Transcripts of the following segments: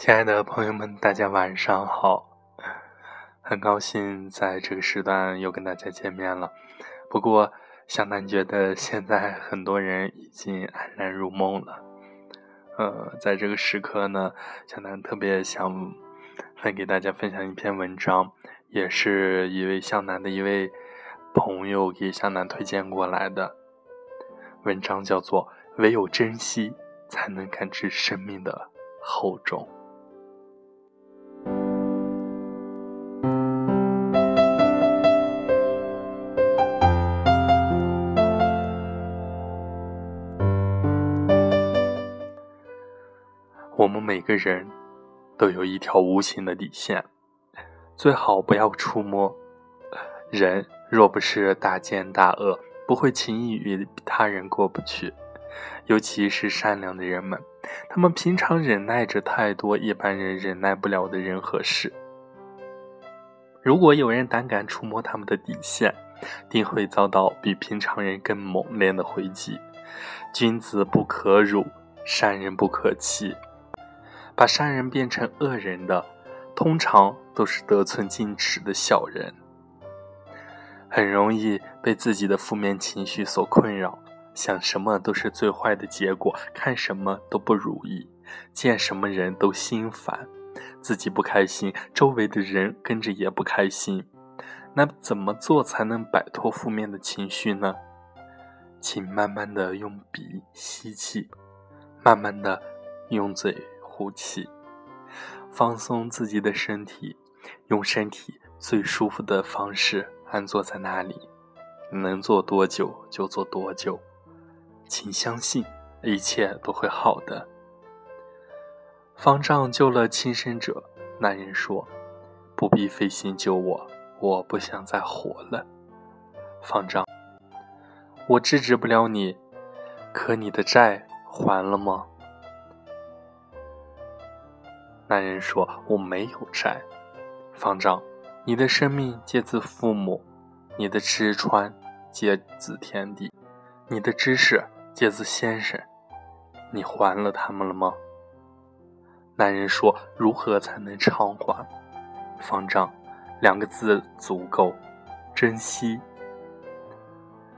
亲爱的朋友们，大家晚上好！很高兴在这个时段又跟大家见面了。不过，向南觉得现在很多人已经安然入梦了。呃，在这个时刻呢，向南特别想来给大家分享一篇文章，也是一位向南的一位朋友给向南推荐过来的文章，叫做《唯有珍惜，才能感知生命的厚重》。我们每个人都有一条无形的底线，最好不要触摸。人若不是大奸大恶，不会轻易与他人过不去。尤其是善良的人们，他们平常忍耐着太多一般人忍耐不了的人和事。如果有人胆敢触摸他们的底线，定会遭到比平常人更猛烈的回击。君子不可辱，善人不可欺。把善人变成恶人的，通常都是得寸进尺的小人，很容易被自己的负面情绪所困扰，想什么都是最坏的结果，看什么都不如意，见什么人都心烦，自己不开心，周围的人跟着也不开心。那怎么做才能摆脱负面的情绪呢？请慢慢的用鼻吸气，慢慢的用嘴。呼气，放松自己的身体，用身体最舒服的方式安坐在那里，能坐多久就坐多久。请相信，一切都会好的。方丈救了轻生者，那人说：“不必费心救我，我不想再活了。”方丈，我制止不了你，可你的债还了吗？男人说：“我没有债。”方丈，你的生命皆自父母，你的吃穿皆自天地，你的知识皆自先生，你还了他们了吗？男人说：“如何才能偿还？”方丈，两个字足够：珍惜。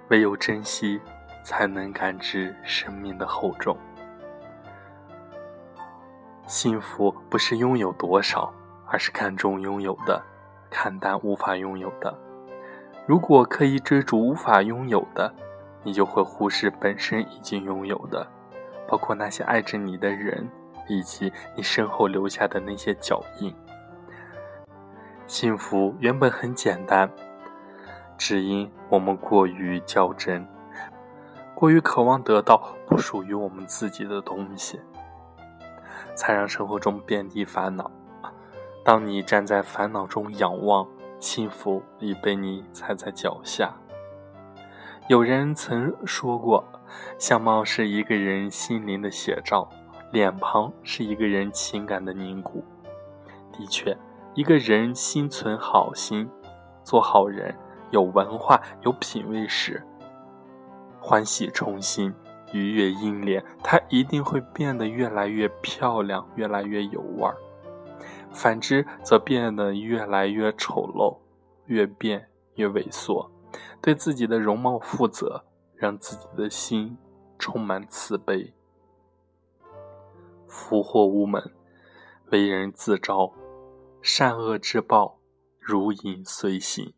唯有珍惜，才能感知生命的厚重。幸福不是拥有多少，而是看重拥有的，看淡无法拥有的。如果刻意追逐无法拥有的，你就会忽视本身已经拥有的，包括那些爱着你的人，以及你身后留下的那些脚印。幸福原本很简单，只因我们过于较真，过于渴望得到不属于我们自己的东西。才让生活中遍地烦恼。当你站在烦恼中仰望，幸福已被你踩在脚下。有人曾说过，相貌是一个人心灵的写照，脸庞是一个人情感的凝固。的确，一个人心存好心，做好人，有文化、有品位时，欢喜冲心。愉悦阴脸，她一定会变得越来越漂亮，越来越有味儿；反之，则变得越来越丑陋，越变越猥琐。对自己的容貌负责，让自己的心充满慈悲。福祸无门，为人自招；善恶之报，如影随形。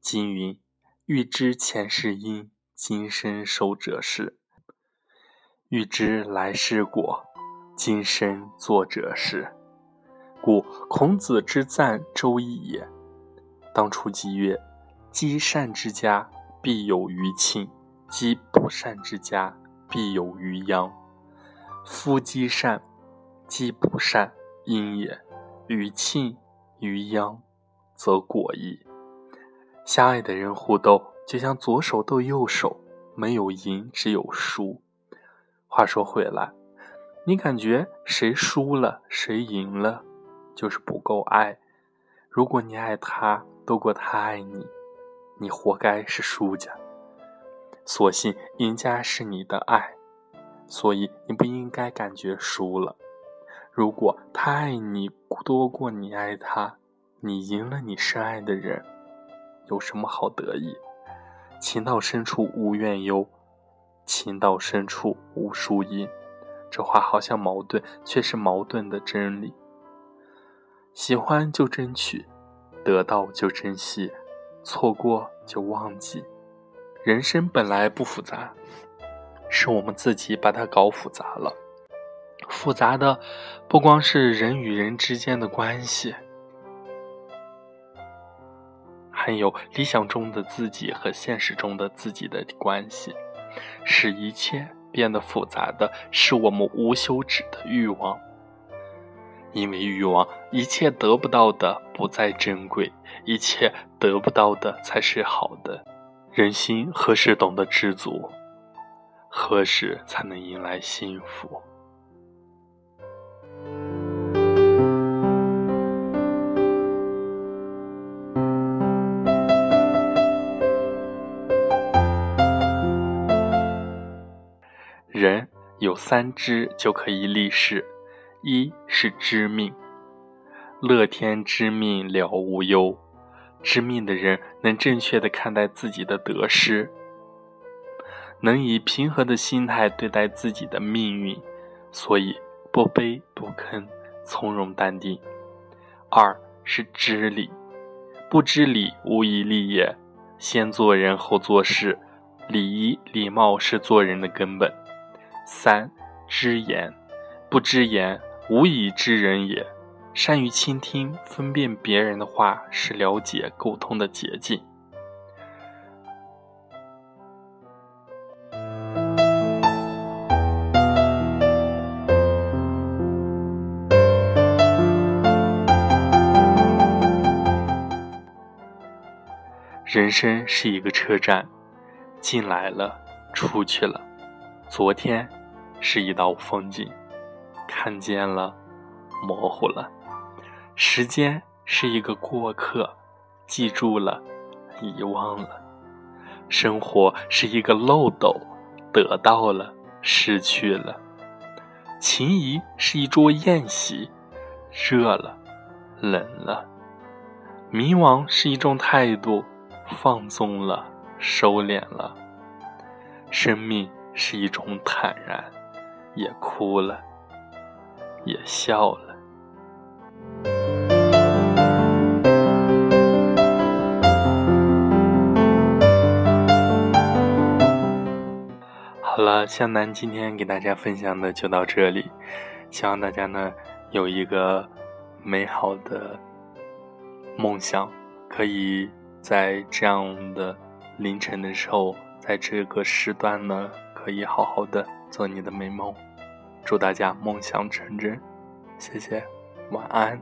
金云：欲知前世因，今生受者是。欲知来世果，今生作者是。故孔子之赞周易也。当初即曰：积善之家，必有余庆；积不善之家，必有余殃。夫积善，积不善，因也；余庆，余殃，则果矣。相爱的人互斗，就像左手斗右手，没有赢，只有输。话说回来，你感觉谁输了谁赢了，就是不够爱。如果你爱他多过他爱你，你活该是输家。所幸赢家是你的爱，所以你不应该感觉输了。如果他爱你多过你爱他，你赢了你深爱的人，有什么好得意？情到深处无怨尤，情到深处无输赢。这话好像矛盾，却是矛盾的真理。喜欢就争取，得到就珍惜，错过就忘记。人生本来不复杂，是我们自己把它搞复杂了。复杂的不光是人与人之间的关系，还有理想中的自己和现实中的自己的关系，使一切。变得复杂的是我们无休止的欲望，因为欲望，一切得不到的不再珍贵，一切得不到的才是好的。人心何时懂得知足？何时才能迎来幸福？人有三知就可以立世，一是知命，乐天知命了无忧。知命的人能正确的看待自己的得失，能以平和的心态对待自己的命运，所以不卑不吭，从容淡定。二是知礼，不知礼无以立也。先做人后做事，礼仪礼貌是做人的根本。三知言，不知言，无以知人也。善于倾听，分辨别人的话，是了解沟通的捷径。人生是一个车站，进来了，出去了。昨天。是一道风景，看见了，模糊了；时间是一个过客，记住了，遗忘了；生活是一个漏斗，得到了，失去了；情谊是一桌宴席，热了，冷了；迷惘是一种态度，放纵了，收敛了；生命是一种坦然。也哭了，也笑了。好了，向南今天给大家分享的就到这里，希望大家呢有一个美好的梦想，可以在这样的凌晨的时候，在这个时段呢，可以好好的做你的美梦。祝大家梦想成真，谢谢，晚安。